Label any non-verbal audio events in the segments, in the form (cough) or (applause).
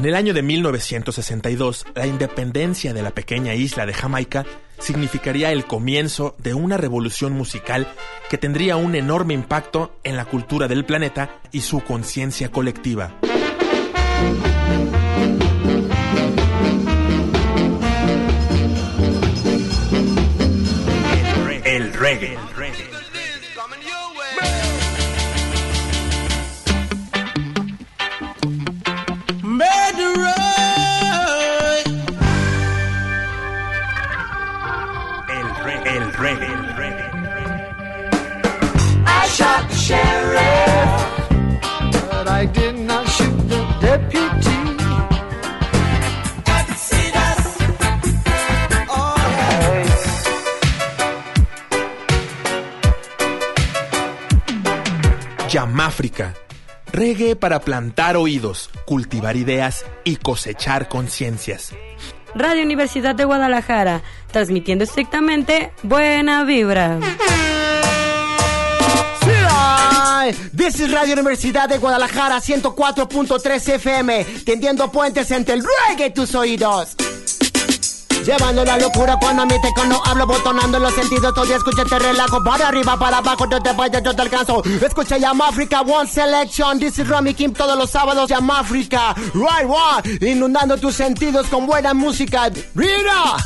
En el año de 1962, la independencia de la pequeña isla de Jamaica significaría el comienzo de una revolución musical que tendría un enorme impacto en la cultura del planeta y su conciencia colectiva. El reggae. Yamáfrica. Reggae para plantar oídos, cultivar ideas y cosechar conciencias. Radio Universidad de Guadalajara, transmitiendo estrictamente buena vibra. This is Radio Universidad de Guadalajara 104.3 FM, tendiendo puentes entre el reggae y tus oídos. Llevando la locura cuando a mí te cuando hablo, botonando los sentidos, todo escucha, te relajo, para arriba, para abajo, yo te vaya, yo te alcanzo. Escucha Yamáfrica, One Selection, this is Romy Kim, todos los sábados, Yamáfrica, right one, inundando tus sentidos con buena música. ¡Rira!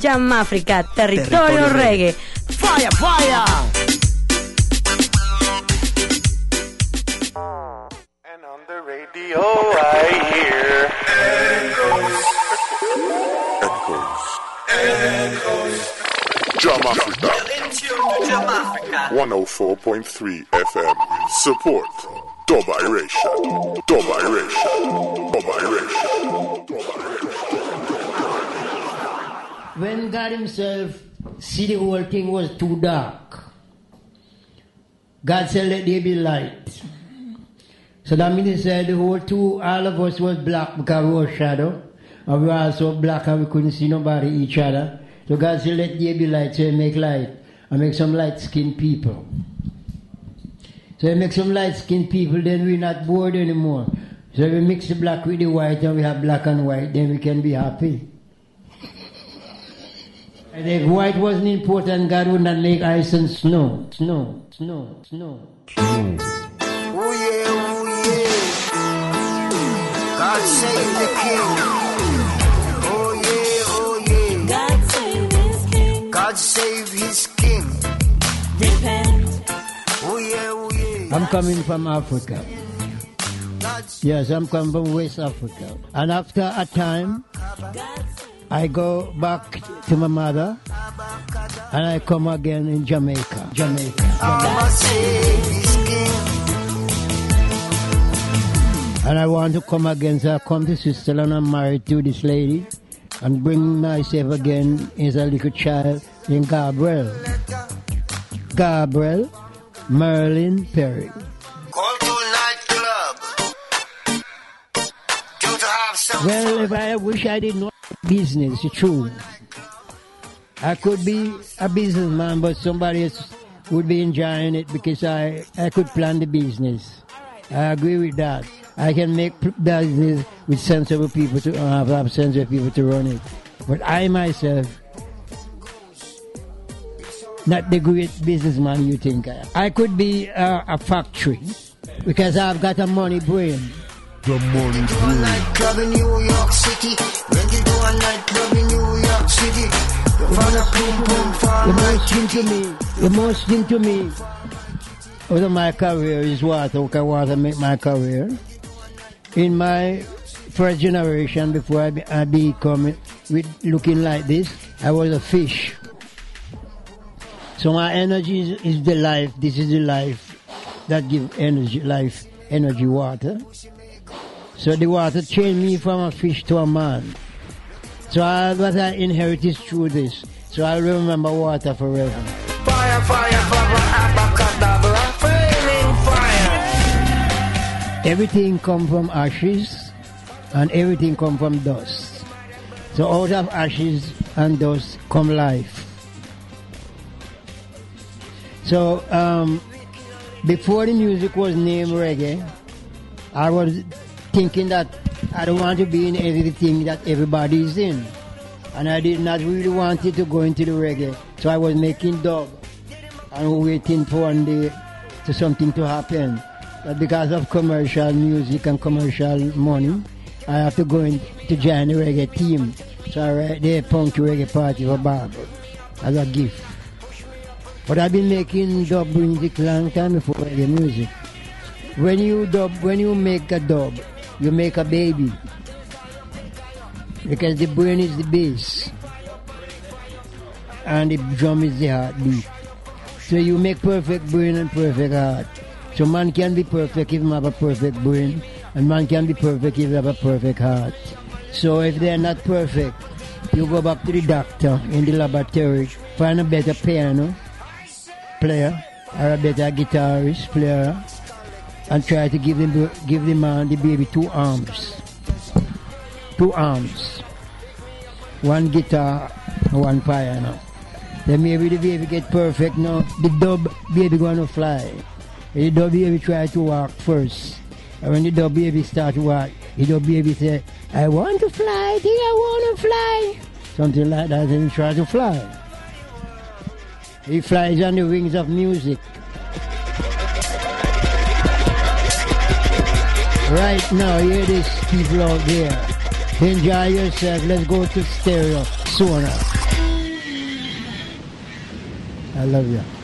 Yamáfrica, territorio, Territorio reggae. Fire, fire! Jam Africa. 104.3 FM. Support. Dub Iration. Dub Iration. Dub Iration. when God Himself see the whole thing was too dark, God said, "Let there be light." So that means He said the whole two, all of us was black because we were shadow, and we were also black and we couldn't see nobody each other. So God said, "Let there be light." So He make light and make some light-skinned people. So He make some light-skinned people. Then we're not bored anymore. So we mix the black with the white, and we have black and white. Then we can be happy. And if white wasn't important, God would not make ice and snow. Snow, snow, snow. Oh yeah, oh yeah. God save the king. I'm coming from Africa. Yes, I'm coming from West Africa. And after a time, I go back to my mother and I come again in Jamaica. Jamaica. King. And I want to come again, so I come to Sister and I'm married to this lady and bring myself again as a little child in Gabriel. Gabriel Merlin Perry. Call to nightclub. Due to have some Well, if I wish I did not business, it's true. I could be a businessman, but somebody else would be enjoying it because I, I could plan the business. I agree with that. I can make business with sensible people to uh, have, have sensible people to run it. But I myself, not the great businessman you think I am. I could be uh, a factory because I've got a money brain. The morning to a nightclub in New York City. Went to a nightclub in New York City. Found a boom boom The most thing to me, the most thing to me out of my career is what I want to make my career. In my first generation, before I, be, I become with looking like this, I was a fish. So my energy is, is the life. This is the life that give energy, life, energy, water. So the water changed me from a fish to a man. So I, what I inherited through this. So I remember water forever. Fire, fire, fire, abracadabra, flaming fire. Everything come from ashes and everything come from dust. So out of ashes and dust come life. So um, before the music was named reggae, I was thinking that I don't want to be in everything that everybody is in. And I did not really wanted to go into the reggae. So I was making dub and waiting for one day to something to happen. But because of commercial music and commercial money, I have to go into join the reggae team. So I write the Punky Reggae Party for Bob as a gift. But I've been making dub music long time before reggae music. When you dub, when you make a dub, you make a baby because the brain is the base and the drum is the heartbeat. So you make perfect brain and perfect heart. So man can be perfect if he have a perfect brain, and man can be perfect if he have a perfect heart. So if they're not perfect, you go back to the doctor in the laboratory, find a better piano player or a better guitarist player, and try to give them give the man the baby two arms, two arms, one guitar, one piano. Then maybe the baby get perfect now. The dub baby gonna fly. The dub baby try to walk first. And when the dub baby start to walk, the dub baby say, I want to fly, think I want to fly. Something like that, and try to fly. He flies on the wings of music. Right now, hear this people out there. Enjoy yourself. Let's go to stereo sooner. I love you.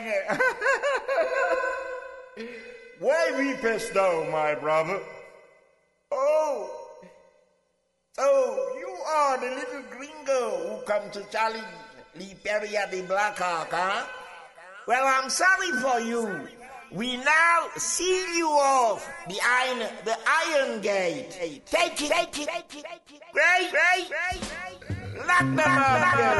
Bien. Why weepest thou, my brother? Oh, so you are the little gringo who come to challenge Liberia the Black Hawk, huh? Well, I'm sorry for you. We now seal you off behind the Iron Gate. Take it, take it, take it. Great, great, great. Lock them up.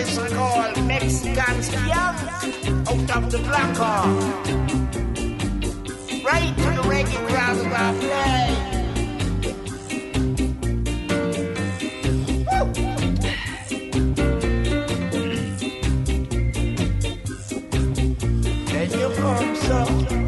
Is called Mexican Young out of the black. Right to the reggae crowd of our play. love.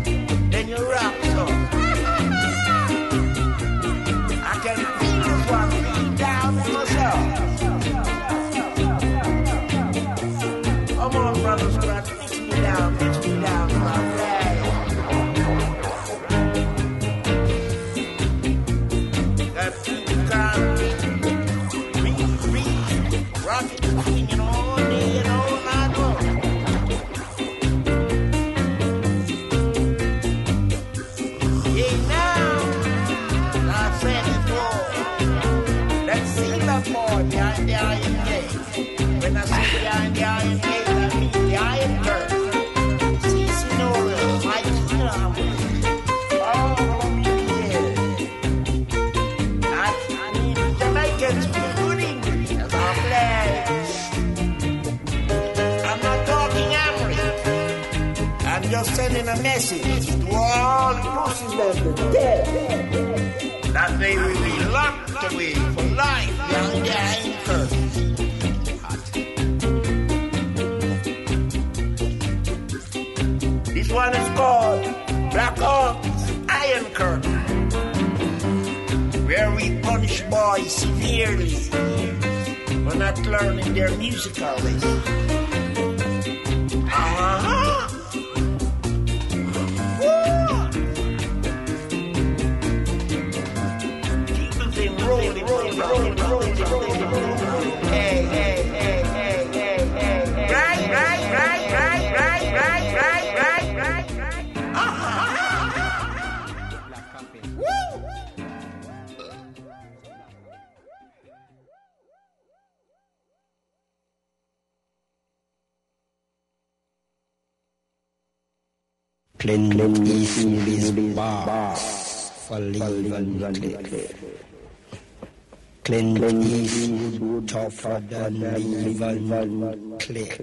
A message to all pussies that are dead. That they will be locked away for life. This one is called Black Hawk's Iron Curtain, where we punish boys severely for not learning their musical ways. Uh-huh. Clint Eastwood's box for leaving click. Clint Eastwood, Top Fat, and Levan Click.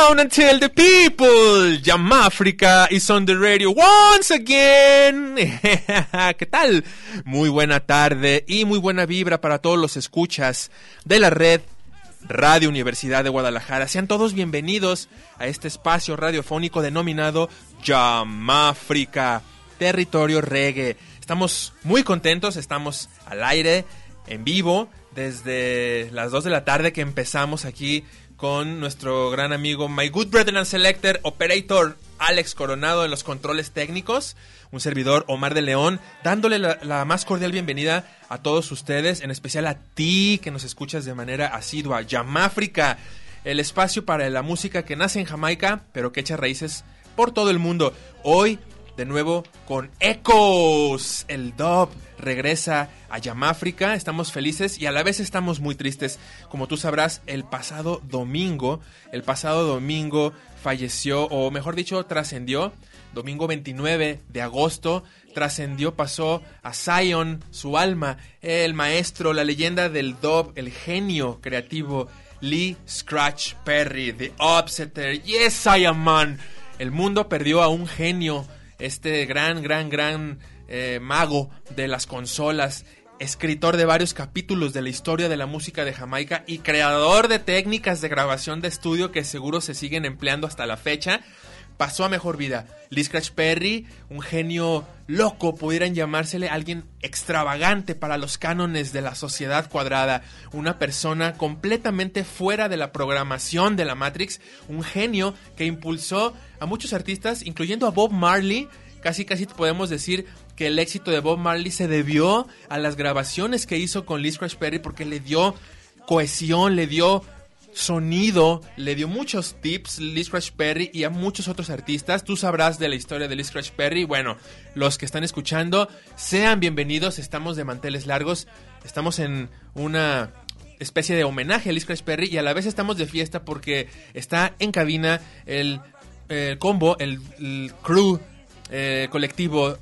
Down tell the people. Jamafrica is on the radio once again. (laughs) ¿Qué tal? Muy buena tarde y muy buena vibra para todos los escuchas de la red Radio Universidad de Guadalajara. Sean todos bienvenidos a este espacio radiofónico denominado Jamafrica, territorio reggae. Estamos muy contentos, estamos al aire, en vivo, desde las 2 de la tarde que empezamos aquí con nuestro gran amigo My Good Brother and Selector Operator Alex Coronado en los controles técnicos, un servidor Omar de León, dándole la, la, más cordial bienvenida a todos ustedes, en especial a ti que nos escuchas de manera asidua. Yamáfrica, el espacio para la música que nace en Jamaica, pero que echa raíces por todo el mundo. Hoy, de nuevo, con Ecos, el dub regresa a Yamáfrica. Estamos felices y a la vez estamos muy tristes. Como tú sabrás, el pasado domingo, el pasado domingo falleció, o mejor dicho, trascendió. Domingo 29 de agosto, trascendió, pasó a Zion, su alma, el maestro, la leyenda del dub, el genio creativo, Lee Scratch Perry, The Upsetter. Yes, I am man. El mundo perdió a un genio, este gran, gran, gran eh, mago de las consolas, escritor de varios capítulos de la historia de la música de Jamaica y creador de técnicas de grabación de estudio que seguro se siguen empleando hasta la fecha, pasó a mejor vida. Lee Scratch Perry, un genio loco, pudieran llamársele alguien extravagante para los cánones de la sociedad cuadrada, una persona completamente fuera de la programación de la Matrix, un genio que impulsó a muchos artistas, incluyendo a Bob Marley, casi casi podemos decir que el éxito de Bob Marley se debió a las grabaciones que hizo con Lee Scratch Perry porque le dio cohesión, le dio sonido, le dio muchos tips Lee Scratch Perry y a muchos otros artistas. Tú sabrás de la historia de Lee Scratch Perry. Bueno, los que están escuchando, sean bienvenidos. Estamos de manteles largos. Estamos en una especie de homenaje a Lee Scratch Perry y a la vez estamos de fiesta porque está en cabina el, el combo, el, crew eh, colectivo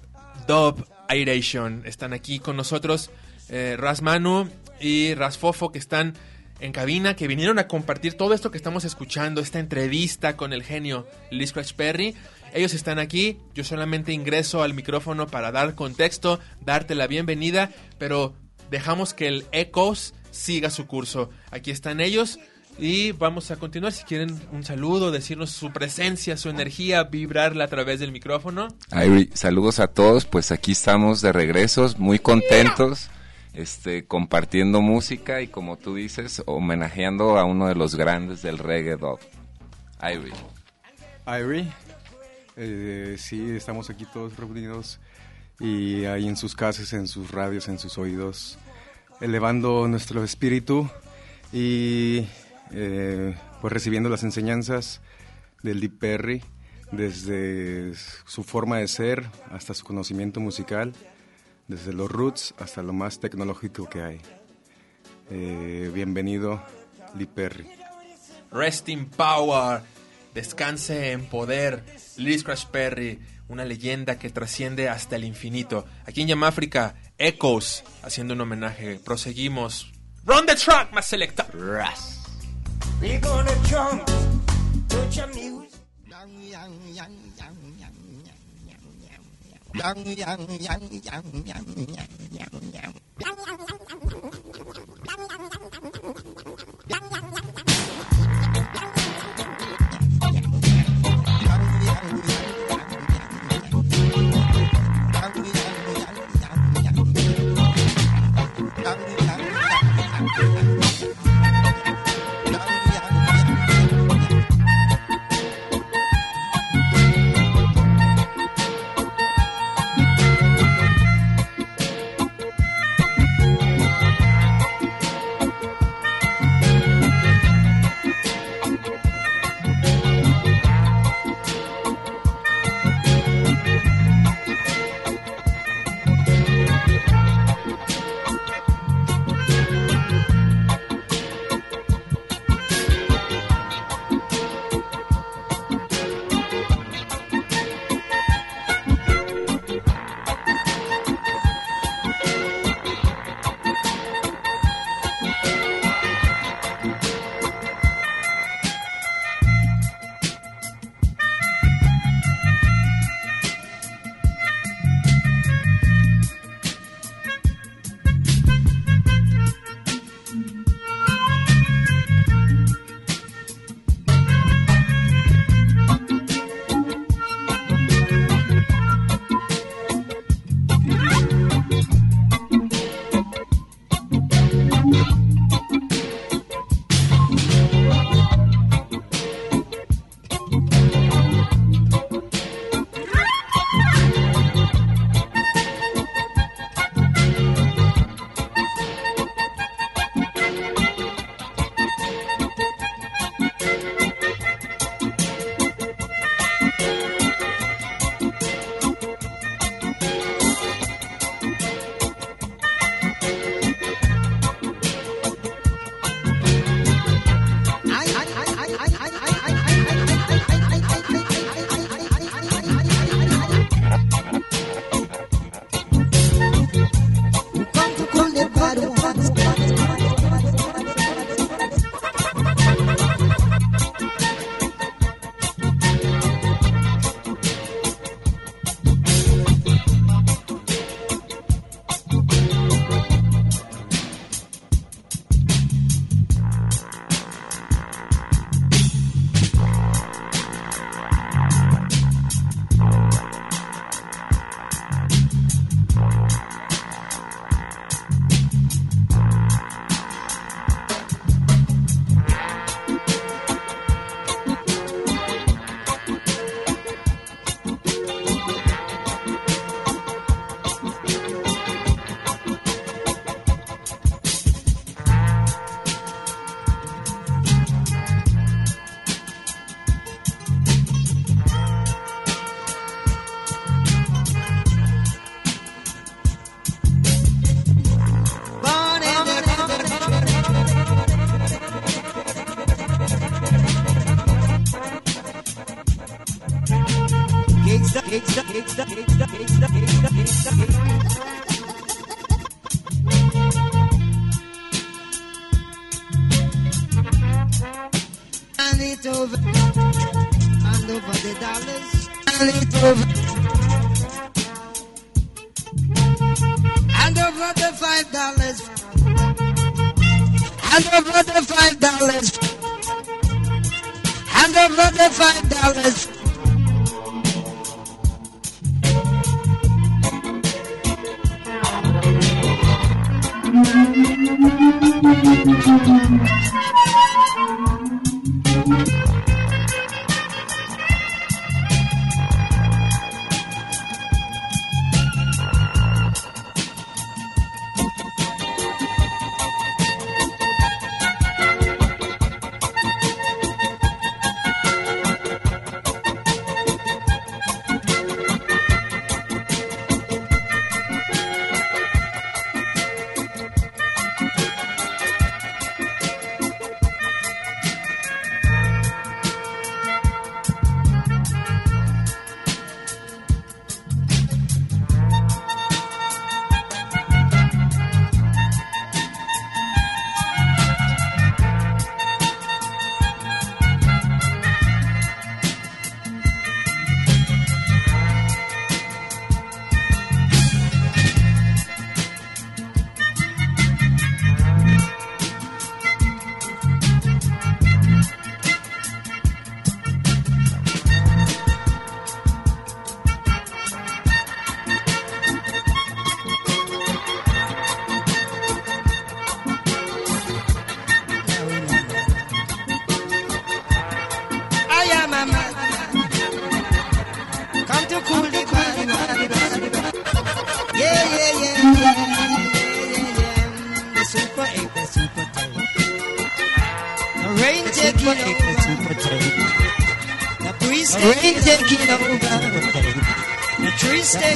Dub Airation. Están aquí con nosotros eh, Ras Manu y Ras Fofo que están en cabina, que vinieron a compartir todo esto que estamos escuchando, esta entrevista con el genio Lee Scratch Perry. Ellos están aquí, yo solamente ingreso al micrófono para dar contexto, darte la bienvenida, pero dejamos que el Ecos siga su curso. Aquí están ellos. Y vamos a continuar. Si quieren un saludo, decirnos su presencia, su energía, vibrarla a través del micrófono. Ay, saludos a todos. Pues aquí estamos de regresos, muy contentos, este, compartiendo música y como tú dices, homenajeando a uno de los grandes del reggae dub, Irie. Irie, eh, sí, estamos aquí todos reunidos y ahí en sus casas, en sus radios, en sus oídos, elevando nuestro espíritu y eh, pues recibiendo las enseñanzas del Deep Perry desde su forma de ser hasta su conocimiento musical, desde los roots hasta lo más tecnológico que hay. Eh, bienvenido, Lee Perry. Rest in power, descanse en poder, Lee Scratch Perry, una leyenda que trasciende hasta el infinito. Aquí en Yamáfrica, Echoes, haciendo un homenaje. Proseguimos. Run the track, más selecta. Ras. We're gonna jump to your music.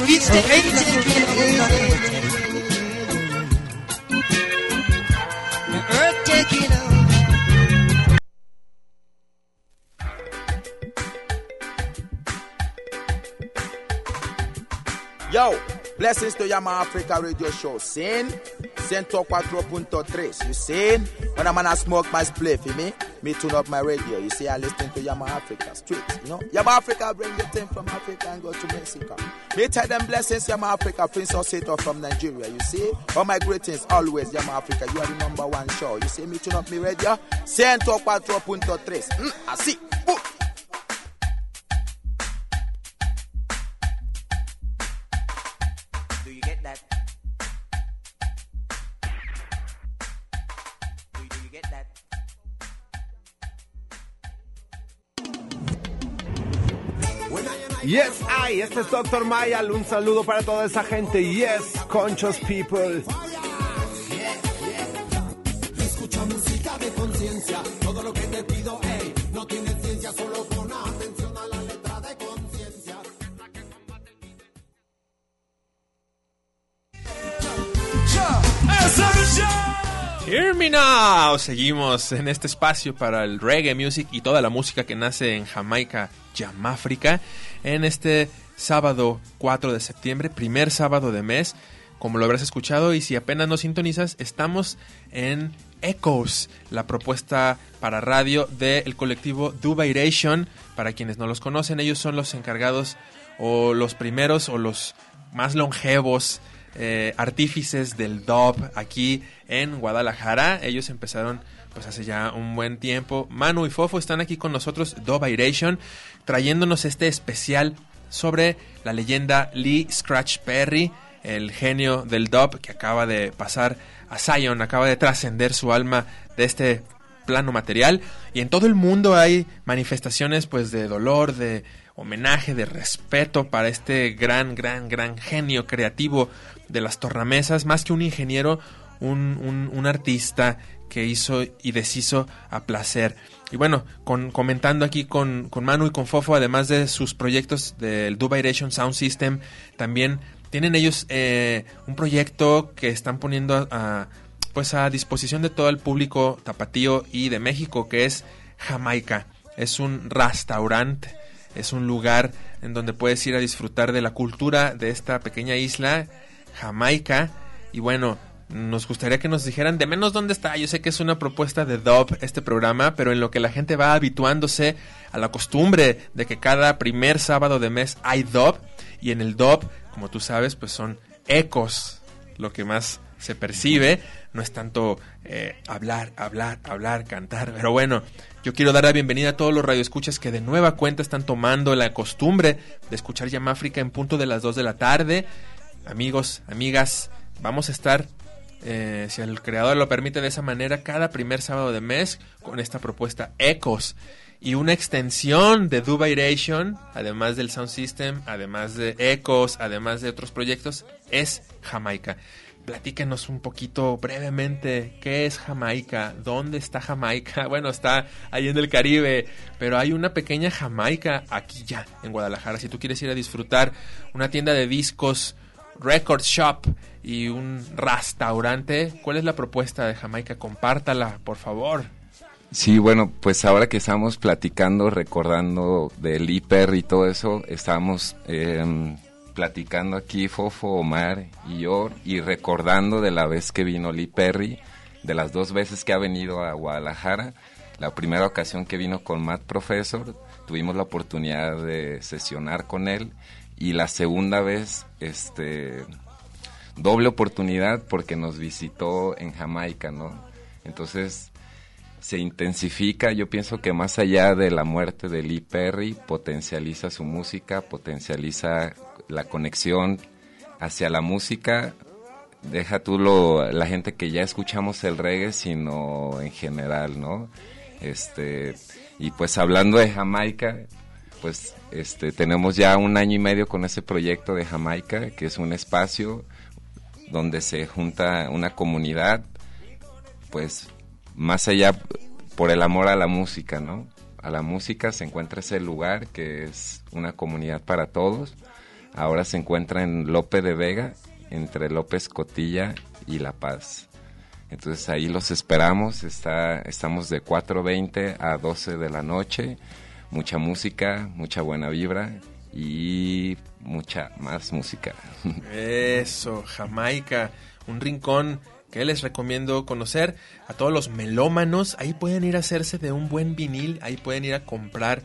Taking, the over. The earth taking over. Yo, blessings to Yama Africa Radio Show. Sin, 104.3. You seen? When I'm gonna smoke my spliff, you me? Me tune up my radio. You see, I listen to Yama Africa straight. You know, Yama Africa bring the thing from Africa and go to Mexico. Me tell them blessings, Yama Africa, Prince Osato from Nigeria. You see? All my greetings always, Yama Africa. You are the number one show. You see me tune up my radio? 104.3. Mm, I see. Ooh. Yes, ay, este es Dr. Mayal. Un saludo para toda esa gente. Yes, Conchos People. Escucha música de conciencia, todo lo que te pido, ey, no tiene ciencia, solo pon atención a la letra de conciencia. Hear me now. Seguimos en este espacio para el reggae music y toda la música que nace en Jamaica, Yamáfrica, en este sábado 4 de septiembre, primer sábado de mes. Como lo habrás escuchado y si apenas nos sintonizas, estamos en Echoes, la propuesta para radio del colectivo Dubairation. Para quienes no los conocen, ellos son los encargados o los primeros o los más longevos eh, artífices del dub aquí en Guadalajara. Ellos empezaron pues hace ya un buen tiempo. Manu y Fofo están aquí con nosotros, Dubairation, trayéndonos este especial sobre la leyenda Lee Scratch Perry, el genio del dub que acaba de pasar a Zion, acaba de trascender su alma de este plano material y en todo el mundo hay manifestaciones pues de dolor, de homenaje, de respeto para este gran, gran, gran genio creativo de las tornamesas, más que un ingeniero, un, un, artista que hizo y deshizo a placer. Y bueno, con, comentando aquí con, con Manu y con Fofo, además de sus proyectos del Dubairation Sound System, también tienen ellos eh, un proyecto que están poniendo a, pues a disposición de todo el público tapatío y de México, que es Jamaica. Es un restaurante Es un lugar en donde puedes ir a disfrutar de la cultura de esta pequeña isla, Jamaica. Y bueno, nos gustaría que nos dijeran de menos dónde está. Yo sé que es una propuesta de Dub este programa, pero en lo que la gente va habituándose a la costumbre de que cada primer sábado de mes hay Dub. Y en el Dub, como tú sabes, pues son ecos lo que más se percibe. No es tanto eh, hablar, hablar, hablar, cantar. Pero bueno, yo quiero dar la bienvenida a todos los radioescuchas que de nueva cuenta están tomando la costumbre de escuchar África en punto de las 2 de la tarde. Amigos, amigas, vamos a estar eh, si el creador lo permite de esa manera, cada primer sábado de mes con esta propuesta Ecos y una extensión de Dubairation, además del Sound System, además de Ecos, además de otros proyectos, es Jamaica. Platíquenos un poquito brevemente qué es Jamaica, dónde está Jamaica. (laughs) Bueno, está ahí en el Caribe, pero hay una pequeña Jamaica aquí ya en Guadalajara. Si tú quieres ir a disfrutar una tienda de discos, record shop y un restaurante, ¿cuál es la propuesta de Jamaica? Compártala, por favor. Sí, bueno, pues ahora que estamos platicando, recordando del hiper y todo eso, estamos em, platicando aquí Fofo, Omar y yo y recordando de la vez que vino Lee Perry, de las dos veces que ha venido a Guadalajara. La primera ocasión que vino con Matt Professor, tuvimos la oportunidad de sesionar con él y la segunda vez, este, doble oportunidad porque nos visitó en Jamaica, ¿no? Entonces se intensifica, yo pienso que más allá de la muerte de Lee Perry, potencializa su música, potencializa la conexión hacia la música, deja tú lo, la gente que ya escuchamos el reggae, sino en general, ¿no? Este, y pues hablando de Jamaica, pues este, tenemos ya un año y medio con ese proyecto de Jamaica, que es un espacio donde se junta una comunidad, pues más allá por el amor a la música, ¿no? A la música se encuentra ese lugar que es una comunidad para todos Ahora se encuentra en Lope de Vega, entre López Cotilla y La Paz. Entonces ahí los esperamos, está, estamos de 4.20 a 12 de la noche, mucha música, mucha buena vibra y mucha más música. Eso, Jamaica, un rincón que les recomiendo conocer a todos los melómanos, ahí pueden ir a hacerse de un buen vinil, ahí pueden ir a comprar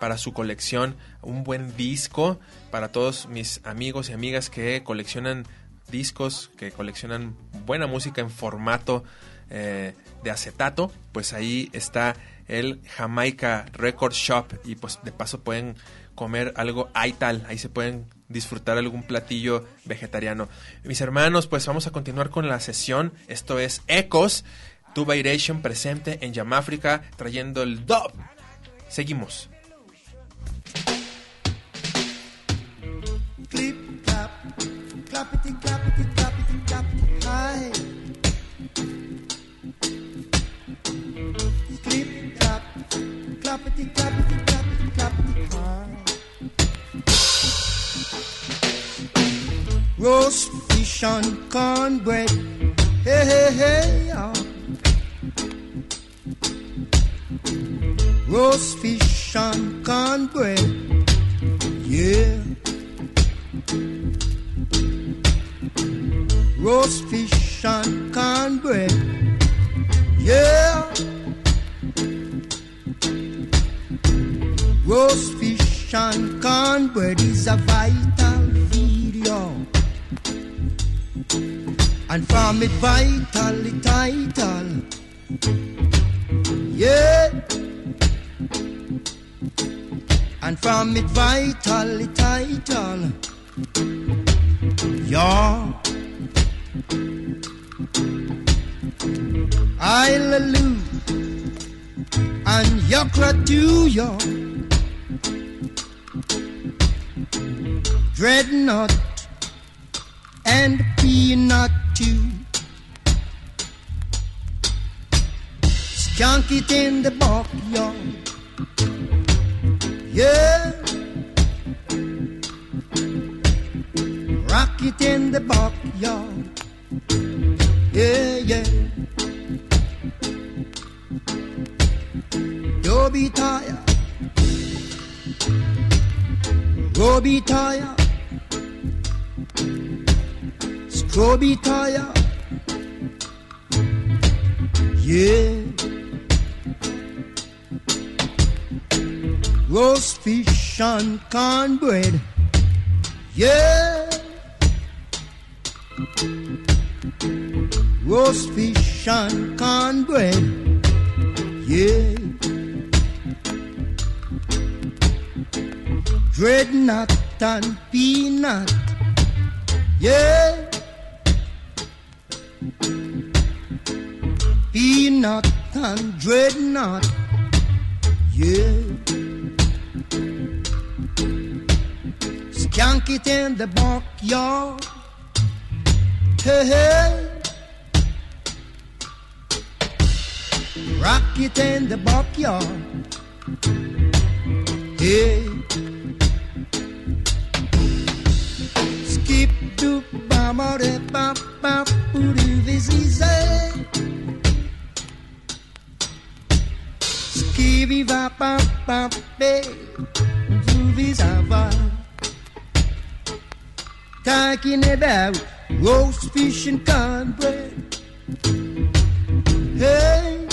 para su colección un buen disco para todos mis amigos y amigas que coleccionan discos, que coleccionan buena música en formato eh, de acetato, pues ahí está el Jamaica Record Shop y pues de paso pueden comer algo tal, ahí se pueden disfrutar algún platillo vegetariano. Mis hermanos, pues vamos a continuar con la sesión. Esto es Ecos, Tubairation presente en Yamáfrica trayendo el dub. Seguimos. Roast fish and cornbread, hey hey hey. Roast fish and cornbread, yeah. roast fish and cornbread. Yeah. Roast fish and cornbread is a vital video. And from it vital, it title. Yeah. And from it vital, it title. Yeah. Lose and Yakra to you. Dreadnought and peanut too. Skunk it in the backyard. Yeah. Rock it in the backyard. Yeah, yeah. Don't be tired. Tire. Tire. Yeah. Roast fish and cornbread. Yeah. Roast fish and cornbread. Yeah. Dreadnought and peanut. Yeah. Peanut and dreadnought. Yeah. Skank it in the backyard. Hey, hey. Rock it in the backyard. Hey. Skip do bam de bam bam boo do this va bam bam be do this ava. Talking about roast fish and cornbread. Hey.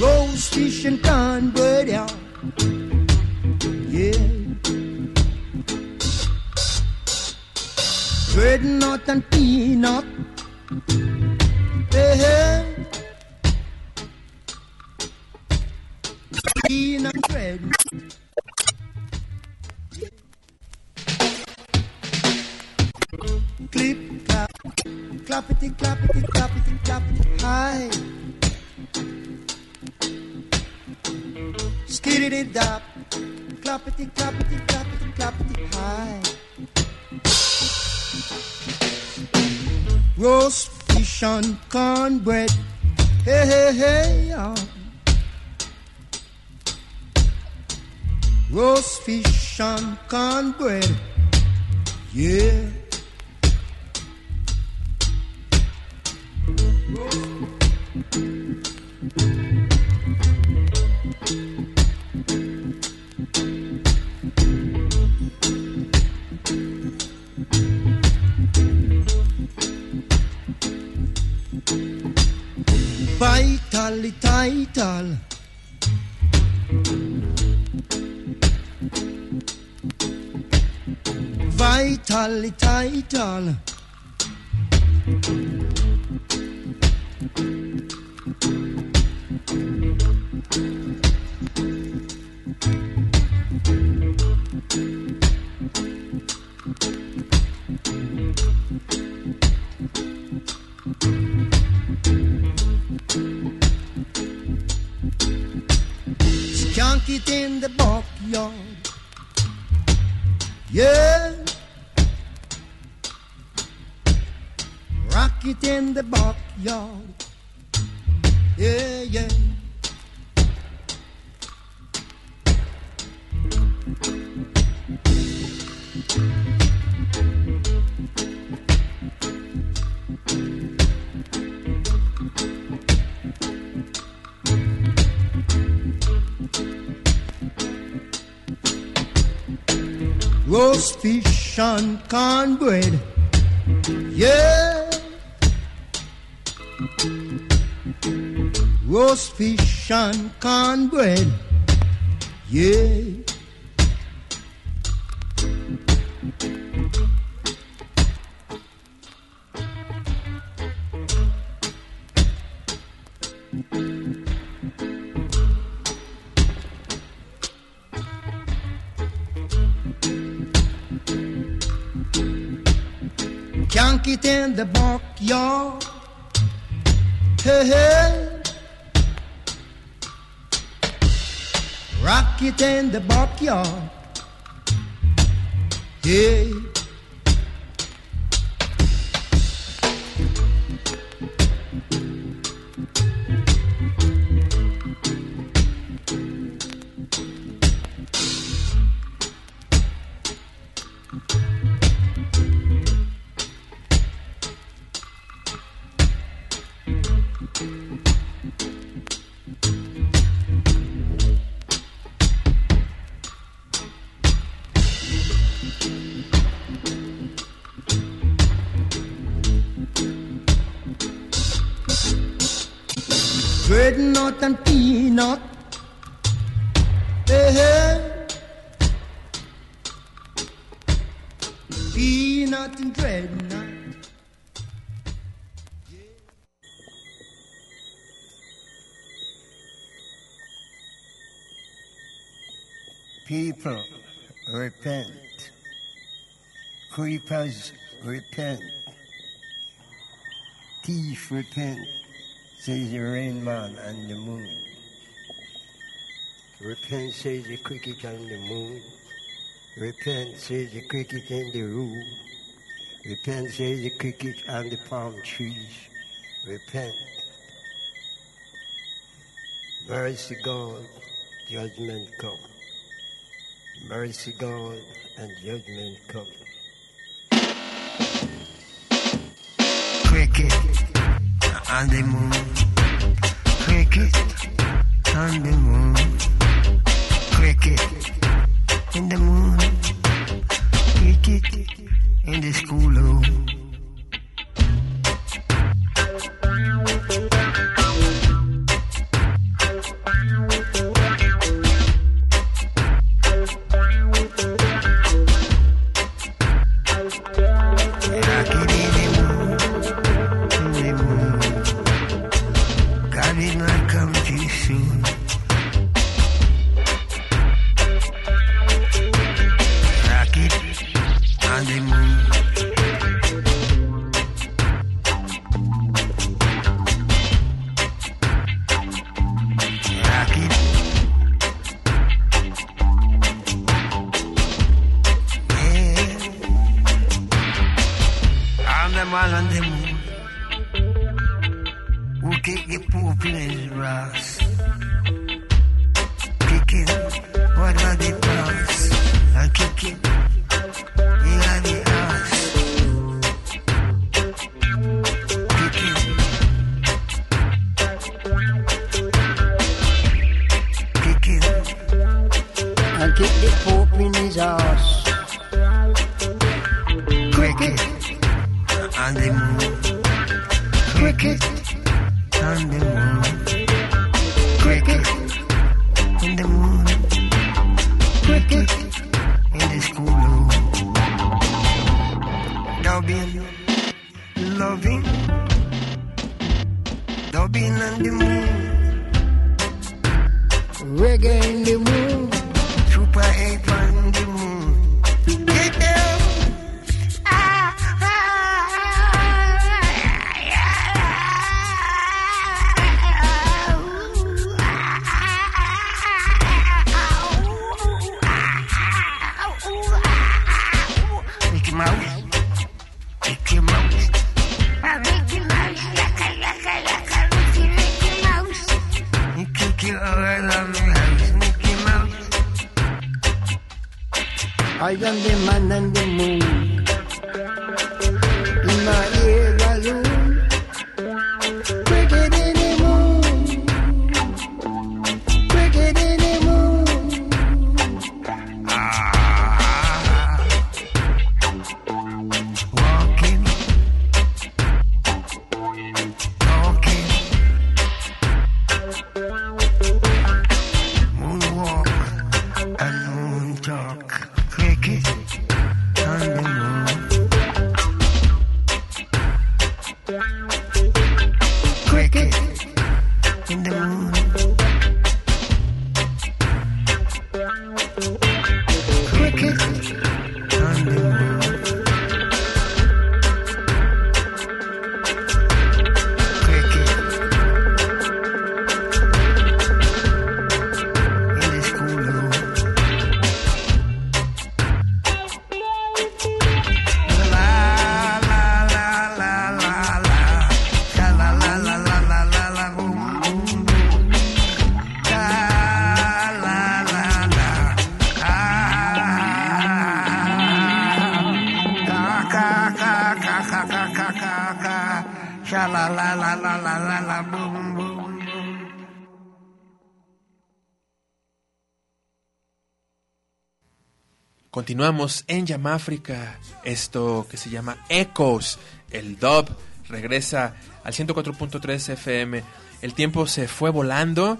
Roast fish and cornbread, yeah. Yeah. Dreadnought and peanut. Hey, hey. Peanut bread. Clip, clap, clappity, clappity, clappity, clappity, hi. Skiddity dop, clappity, clappity, clappity, clappity, hi. Roast fish and cornbread, hey, hey, hey, yeah. Roast fish and cornbread, yeah. Vital, Italy title. And cornbread. Yeah. Roast fish and cornbread. Yeah. market in the backyard. Hey, hey. Rocket in the backyard. hey! people repent. Creepers repent. Thief repent, says the rain man and the moon. Repent, says the cricket and the moon. Repent, says the cricket in the roof. Repent, says the cricket and the palm trees. Repent. Mercy God, judgment come mercy gone, and judgment coming. Cricket on the moon. Cricket on the moon. Cricket in the moon. Cricket in the schoolroom. get the Pope in his arse. continuamos en Yamáfrica, esto que se llama Echoes, el dub regresa al 104.3 FM. El tiempo se fue volando,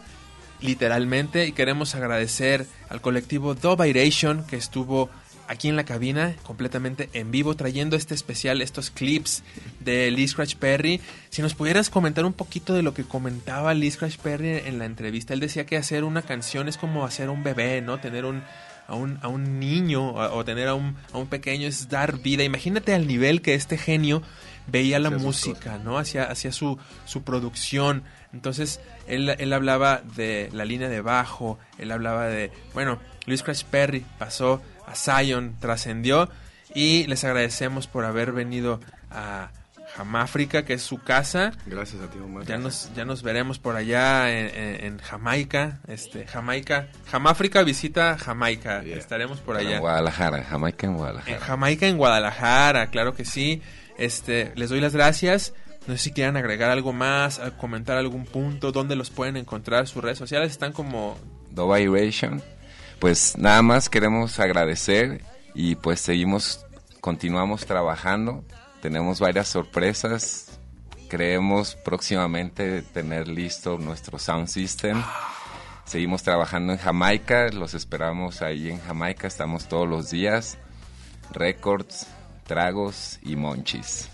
literalmente, y queremos agradecer al colectivo Dobiration que estuvo aquí en la cabina, completamente en vivo, trayendo este especial, estos clips de Lee Scratch Perry. Si nos pudieras comentar un poquito de lo que comentaba Lee Scratch Perry en la entrevista, él decía que hacer una canción es como hacer un bebé, ¿no? Tener un, a un, a un niño o, o tener a un, a un pequeño es dar vida. Imagínate al nivel que este genio veía la música, ¿no? Hacia, hacia su, su producción. Entonces, él, él hablaba de la línea de bajo, él hablaba de, bueno, Luis Crash Perry pasó a Zion, trascendió y les agradecemos por haber venido a Jamáfrica, que es su casa. Gracias a ti, Omar. Ya nos, ya nos veremos por allá en, en- en Jamaica, este, Jamaica, Jamáfrica visita Jamaica, estaremos por allá. en Guadalajara, Jamaica en Guadalajara. En Jamaica, en Guadalajara, claro que sí. Este, les doy las gracias. No sé si quieran agregar algo más, comentar algún punto, dónde los pueden encontrar, sus redes sociales están como Vibration. Pues nada más queremos agradecer y pues seguimos, continuamos trabajando. Tenemos varias sorpresas. Creemos próximamente tener listo nuestro sound system. Seguimos trabajando en Jamaica, los esperamos ahí en Jamaica, estamos todos los días. Records, tragos y monchis.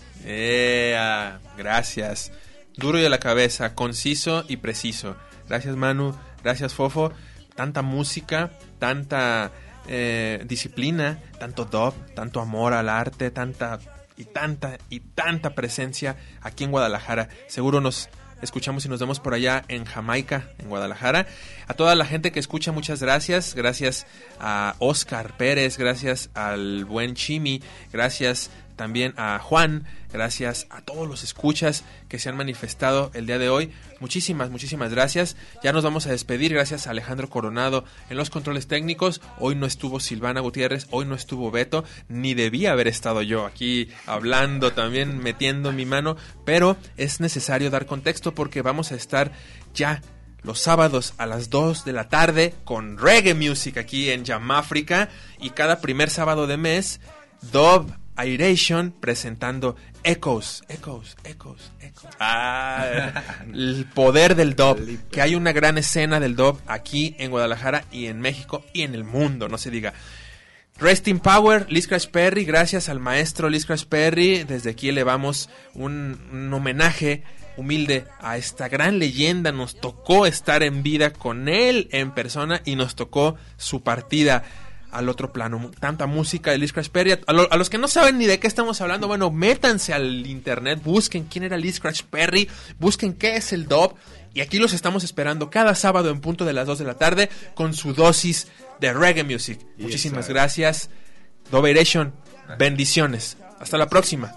Gracias. Duro de la cabeza, conciso y preciso. Gracias Manu, gracias Fofo. Tanta música, tanta eh, disciplina, tanto dub, tanto amor al arte, tanta y tanta y tanta presencia aquí en Guadalajara. Seguro nos escuchamos y nos vemos por allá en Jamaica, en Guadalajara. A toda la gente que escucha, muchas gracias. Gracias a Oscar Pérez, gracias al buen Chimi, gracias también a Juan, gracias a todos los escuchas que se han manifestado el día de hoy. Muchísimas, muchísimas gracias. Ya nos vamos a despedir. Gracias a Alejandro Coronado en los controles técnicos. Hoy no estuvo Silvana Gutiérrez, hoy no estuvo Beto, ni debía haber estado yo aquí hablando también, metiendo mi mano, pero es necesario dar contexto porque vamos a estar ya los sábados a las 2 de la tarde con reggae music aquí en Jamáfrica y cada primer sábado de mes Dub Iration presentando Echoes, Echoes, Echoes, Echoes. Ah, (laughs) el poder del dub, que hay una gran escena del dub aquí en Guadalajara y en México y en el mundo, no se diga. Rest in Power, Liz Crash Perry, gracias al maestro Liz Crash Perry. Desde aquí elevamos un, un homenaje humilde a esta gran leyenda. Nos tocó estar en vida con él en persona y nos tocó su partida al otro plano. Tanta música de Liz Crash Perry. A, lo- a los que no saben ni de qué estamos hablando, bueno, métanse al internet, busquen quién era Liz Crash Perry, busquen qué es el dub. Y aquí los estamos esperando cada sábado en punto de las 2 de la tarde con su dosis de reggae music. Muchísimas gracias. Doberation, bendiciones. Hasta la próxima.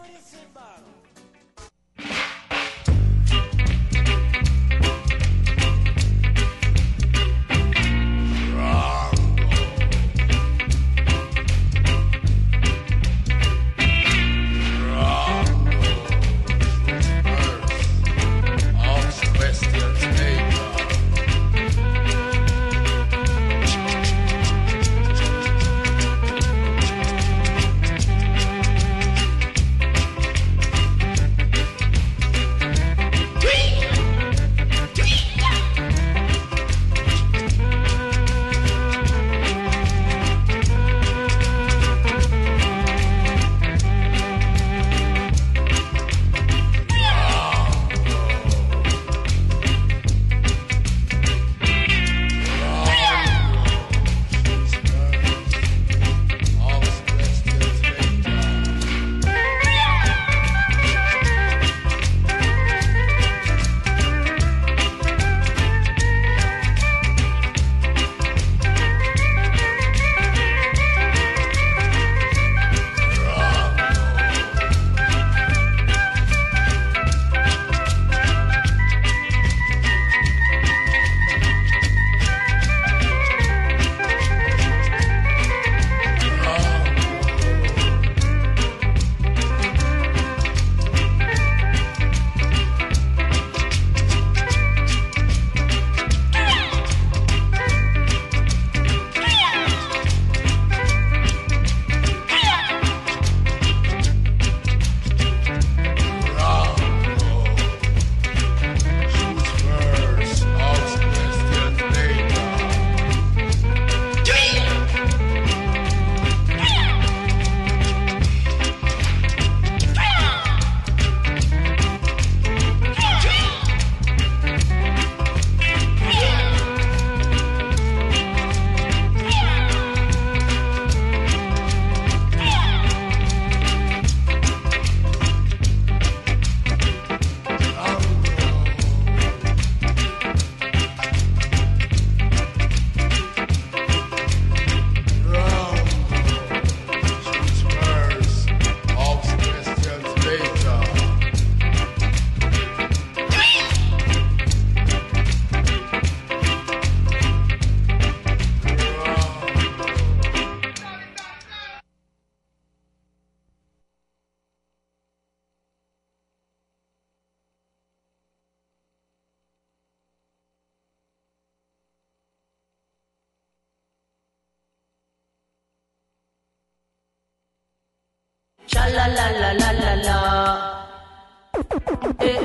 Cause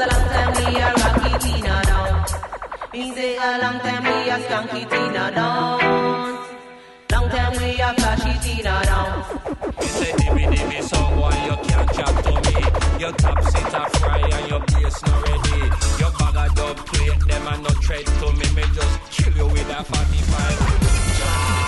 a long time we a rocky Tina down. Me say a long time we a skanky Tina down. Long time we a flashy Tina down. You say dimmy dimmy song boy you can't chat to me Your top sit a fry and your bass not ready Your bag of dub plate them and no tread to me Me just kill you with a 45